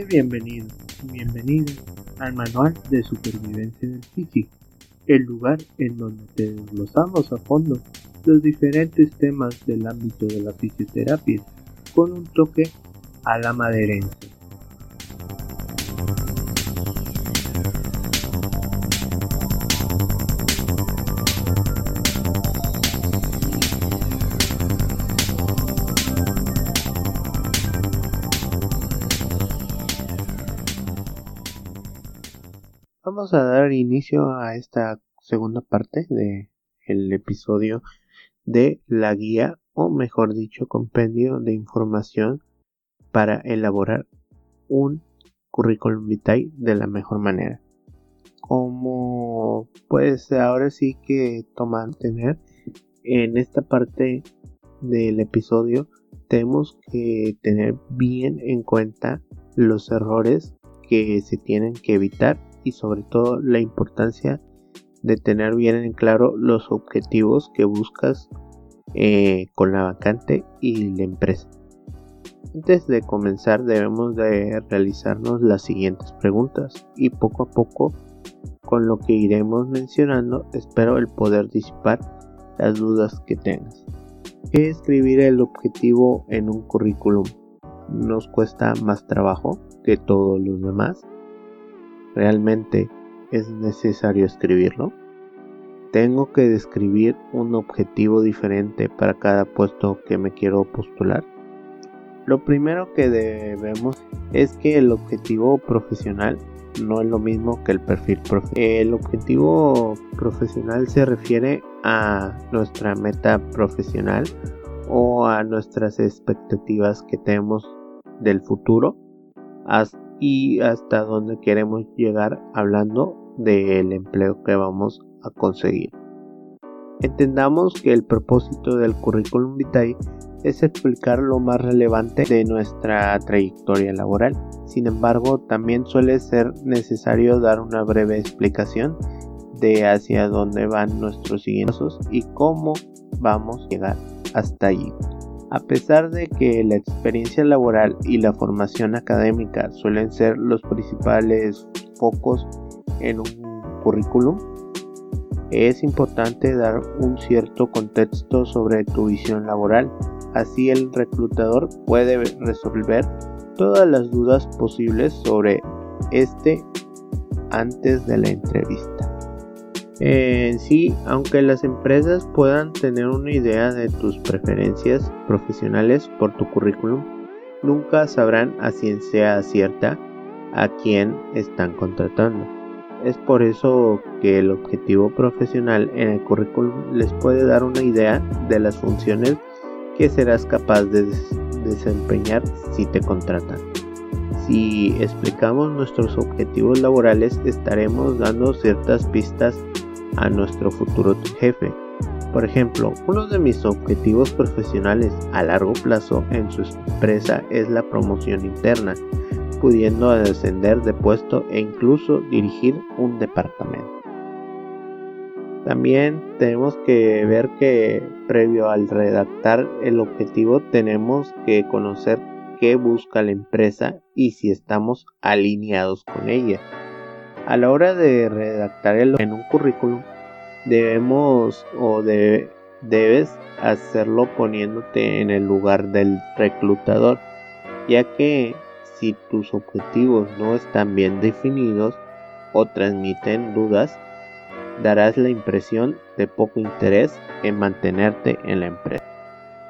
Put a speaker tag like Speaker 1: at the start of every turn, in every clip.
Speaker 1: Sé bienvenido y bienvenida al Manual de Supervivencia del Físico, el lugar en donde te desglosamos a fondo los diferentes temas del ámbito de la fisioterapia con un toque a la maderencia. Vamos a dar inicio a esta segunda parte de el episodio de la guía o mejor dicho compendio de información para elaborar un currículum vitae de la mejor manera. Como pues ahora sí que toman tener en esta parte del episodio tenemos que tener bien en cuenta los errores que se tienen que evitar y sobre todo la importancia de tener bien en claro los objetivos que buscas eh, con la vacante y la empresa. Antes de comenzar debemos de realizarnos las siguientes preguntas y poco a poco con lo que iremos mencionando espero el poder disipar las dudas que tengas. ¿Qué escribir el objetivo en un currículum? ¿Nos cuesta más trabajo que todos los demás? ¿Realmente es necesario escribirlo? ¿Tengo que describir un objetivo diferente para cada puesto que me quiero postular? Lo primero que debemos es que el objetivo profesional no es lo mismo que el perfil profesional. El objetivo profesional se refiere a nuestra meta profesional o a nuestras expectativas que tenemos del futuro y hasta dónde queremos llegar hablando del empleo que vamos a conseguir. Entendamos que el propósito del currículum vitae es explicar lo más relevante de nuestra trayectoria laboral. Sin embargo, también suele ser necesario dar una breve explicación de hacia dónde van nuestros siguientes y cómo vamos a llegar hasta allí. A pesar de que la experiencia laboral y la formación académica suelen ser los principales focos en un currículum, es importante dar un cierto contexto sobre tu visión laboral. Así el reclutador puede resolver todas las dudas posibles sobre este antes de la entrevista. En sí, aunque las empresas puedan tener una idea de tus preferencias profesionales por tu currículum, nunca sabrán a ciencia cierta a quién están contratando. Es por eso que el objetivo profesional en el currículum les puede dar una idea de las funciones que serás capaz de desempeñar si te contratan. Si explicamos nuestros objetivos laborales estaremos dando ciertas pistas a nuestro futuro jefe. Por ejemplo, uno de mis objetivos profesionales a largo plazo en su empresa es la promoción interna, pudiendo ascender de puesto e incluso dirigir un departamento. También tenemos que ver que previo al redactar el objetivo tenemos que conocer qué busca la empresa y si estamos alineados con ella. A la hora de redactar el, en un currículum, debemos o debes hacerlo poniéndote en el lugar del reclutador, ya que si tus objetivos no están bien definidos o transmiten dudas, darás la impresión de poco interés en mantenerte en la empresa.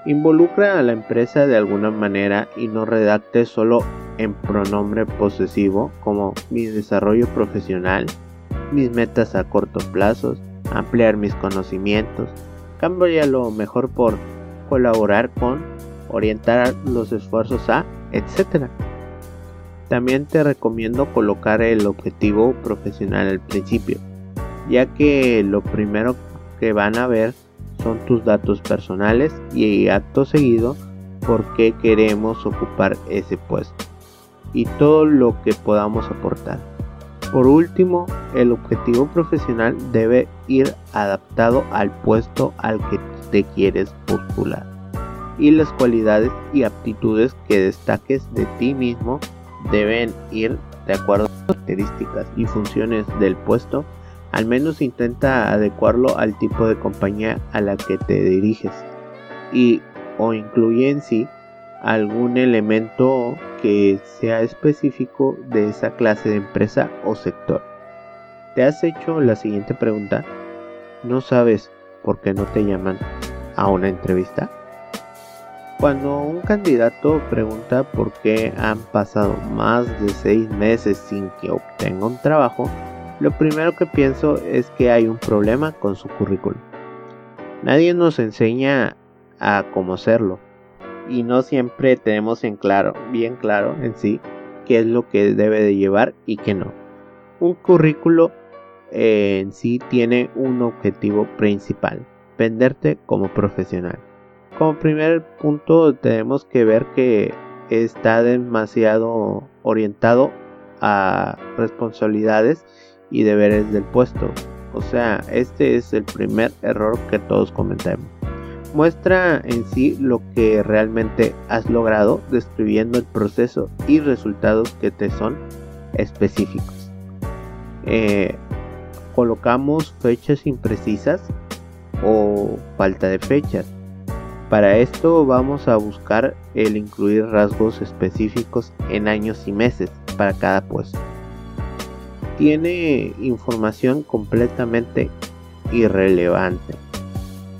Speaker 1: Involucra a la empresa de alguna manera y no redacte solo en pronombre posesivo como mi desarrollo profesional, mis metas a corto plazo, ampliar mis conocimientos. Cambio lo mejor por colaborar con, orientar los esfuerzos a, etc. También te recomiendo colocar el objetivo profesional al principio, ya que lo primero que van a ver son tus datos personales y acto seguido por qué queremos ocupar ese puesto y todo lo que podamos aportar. Por último, el objetivo profesional debe ir adaptado al puesto al que te quieres postular y las cualidades y aptitudes que destaques de ti mismo deben ir de acuerdo a las características y funciones del puesto. Al menos intenta adecuarlo al tipo de compañía a la que te diriges y o incluye en sí algún elemento que sea específico de esa clase de empresa o sector. ¿Te has hecho la siguiente pregunta? ¿No sabes por qué no te llaman a una entrevista? Cuando un candidato pregunta por qué han pasado más de seis meses sin que obtenga un trabajo, lo primero que pienso es que hay un problema con su currículum. Nadie nos enseña a cómo hacerlo y no siempre tenemos en claro, bien claro en sí, qué es lo que debe de llevar y qué no. Un currículo eh, en sí tiene un objetivo principal, venderte como profesional. Como primer punto tenemos que ver que está demasiado orientado a responsabilidades y deberes del puesto. O sea, este es el primer error que todos cometemos muestra en sí lo que realmente has logrado describiendo el proceso y resultados que te son específicos. Eh, colocamos fechas imprecisas o falta de fechas. Para esto vamos a buscar el incluir rasgos específicos en años y meses para cada puesto. Tiene información completamente irrelevante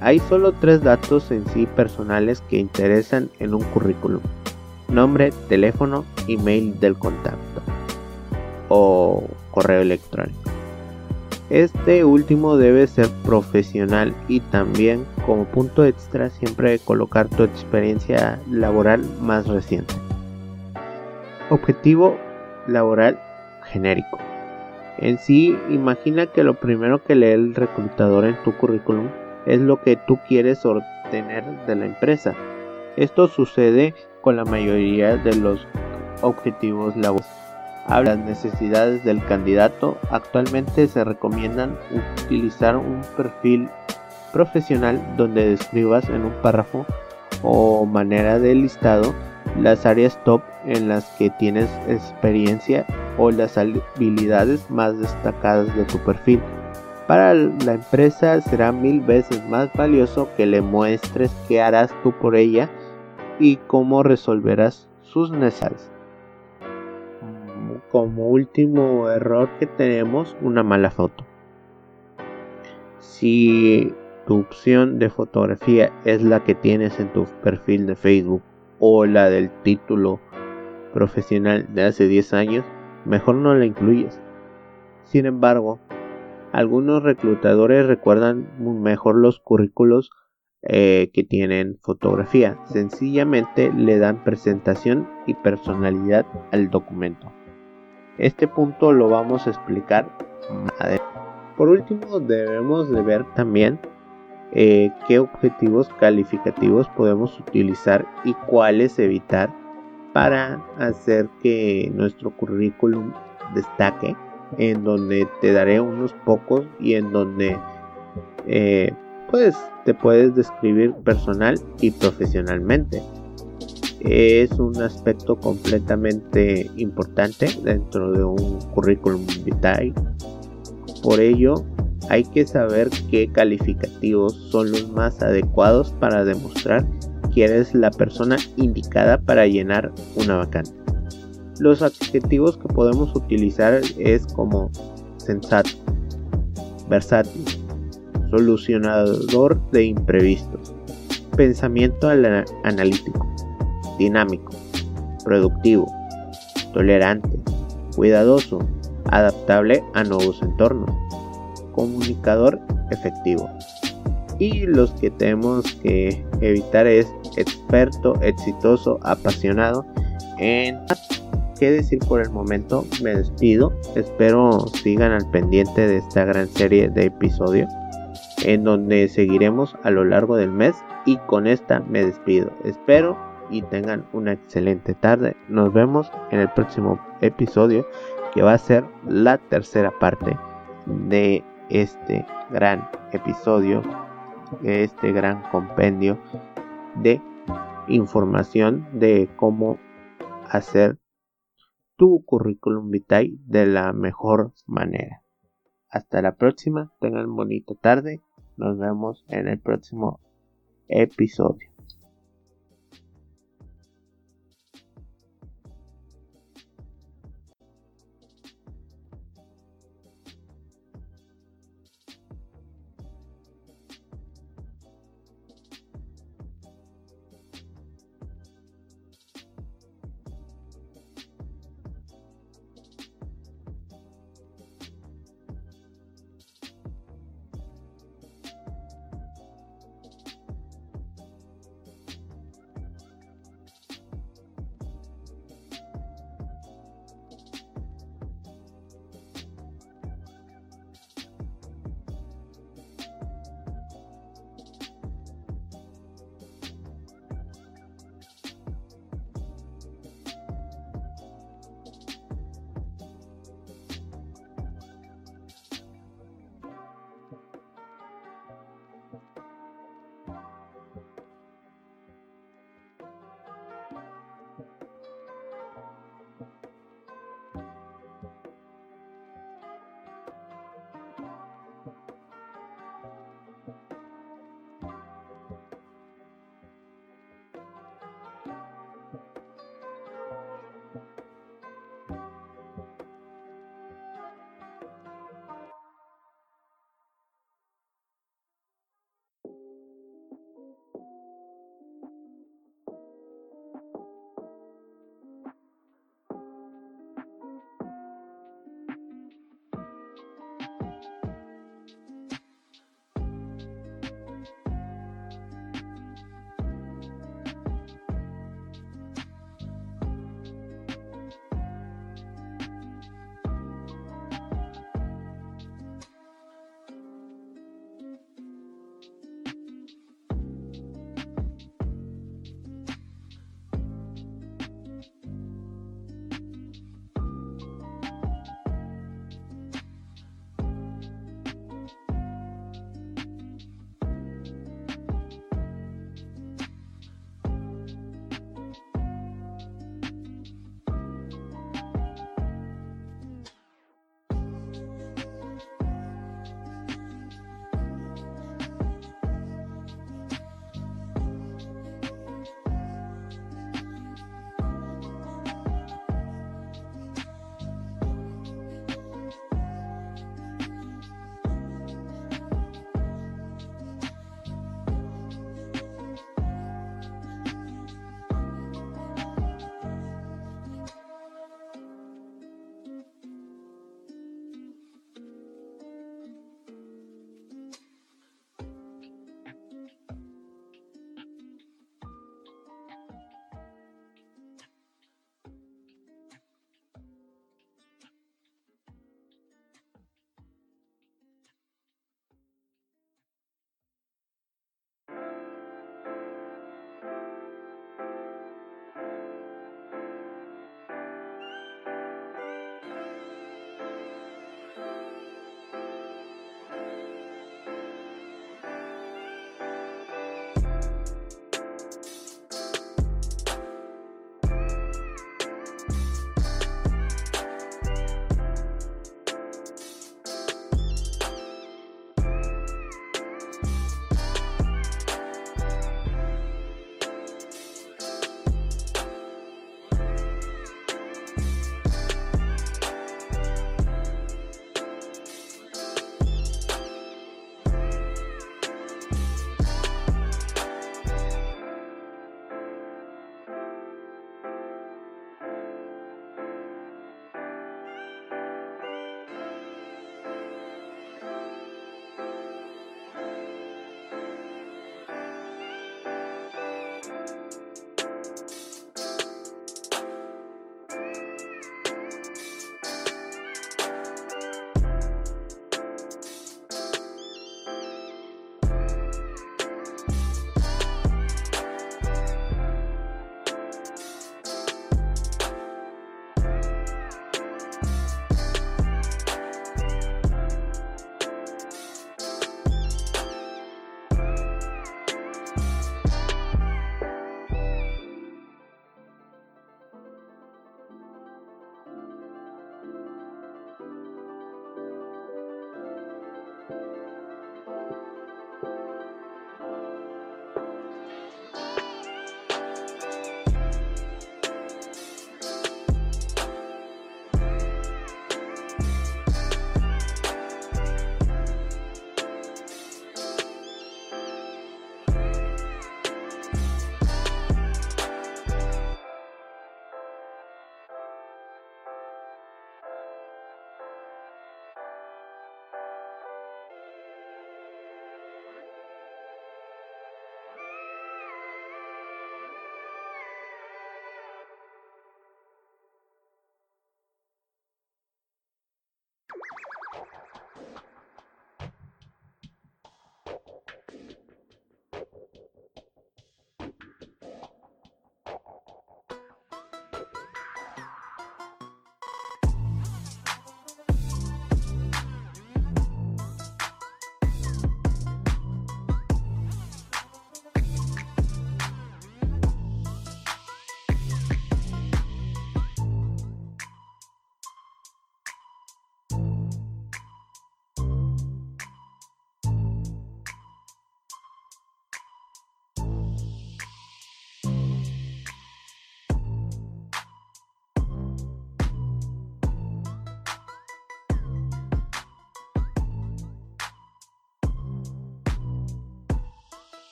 Speaker 1: hay solo tres datos en sí personales que interesan en un currículum. Nombre, teléfono, email del contacto o correo electrónico. Este último debe ser profesional y también como punto extra siempre colocar tu experiencia laboral más reciente. Objetivo laboral genérico. En sí, imagina que lo primero que lee el reclutador en tu currículum es lo que tú quieres obtener de la empresa. Esto sucede con la mayoría de los objetivos laborales. Las necesidades del candidato. Actualmente se recomiendan utilizar un perfil profesional donde describas en un párrafo o manera de listado las áreas top en las que tienes experiencia o las habilidades más destacadas de tu perfil. Para la empresa será mil veces más valioso que le muestres qué harás tú por ella y cómo resolverás sus necesidades. Como último error que tenemos, una mala foto. Si tu opción de fotografía es la que tienes en tu perfil de Facebook o la del título profesional de hace 10 años, mejor no la incluyes. Sin embargo, algunos reclutadores recuerdan mejor los currículos eh, que tienen fotografía. Sencillamente le dan presentación y personalidad al documento. Este punto lo vamos a explicar más Por último, debemos de ver también eh, qué objetivos calificativos podemos utilizar y cuáles evitar para hacer que nuestro currículum destaque en donde te daré unos pocos y en donde eh, pues te puedes describir personal y profesionalmente. Es un aspecto completamente importante dentro de un currículum vitae. Por ello, hay que saber qué calificativos son los más adecuados para demostrar que eres la persona indicada para llenar una vacante. Los adjetivos que podemos utilizar es como sensato, versátil, solucionador de imprevistos, pensamiento analítico, dinámico, productivo, tolerante, cuidadoso, adaptable a nuevos entornos, comunicador efectivo. Y los que tenemos que evitar es experto, exitoso, apasionado en que decir por el momento, me despido. Espero sigan al pendiente de esta gran serie de episodios en donde seguiremos a lo largo del mes y con esta me despido. Espero y tengan una excelente tarde. Nos vemos en el próximo episodio que va a ser la tercera parte de este gran episodio, de este gran compendio de información de cómo hacer tu currículum vitae de la mejor manera. Hasta la próxima, tengan bonita tarde, nos vemos en el próximo episodio.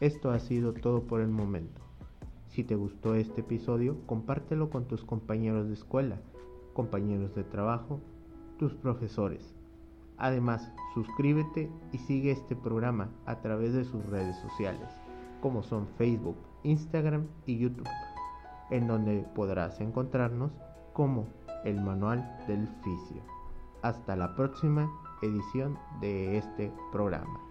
Speaker 1: Esto ha sido todo por el momento. Si te gustó este episodio, compártelo con tus compañeros de escuela, compañeros de trabajo, tus profesores. Además, suscríbete y sigue este programa a través de sus redes sociales, como son Facebook, Instagram y YouTube, en donde podrás encontrarnos como el Manual del Fisio. Hasta la próxima edición de este programa.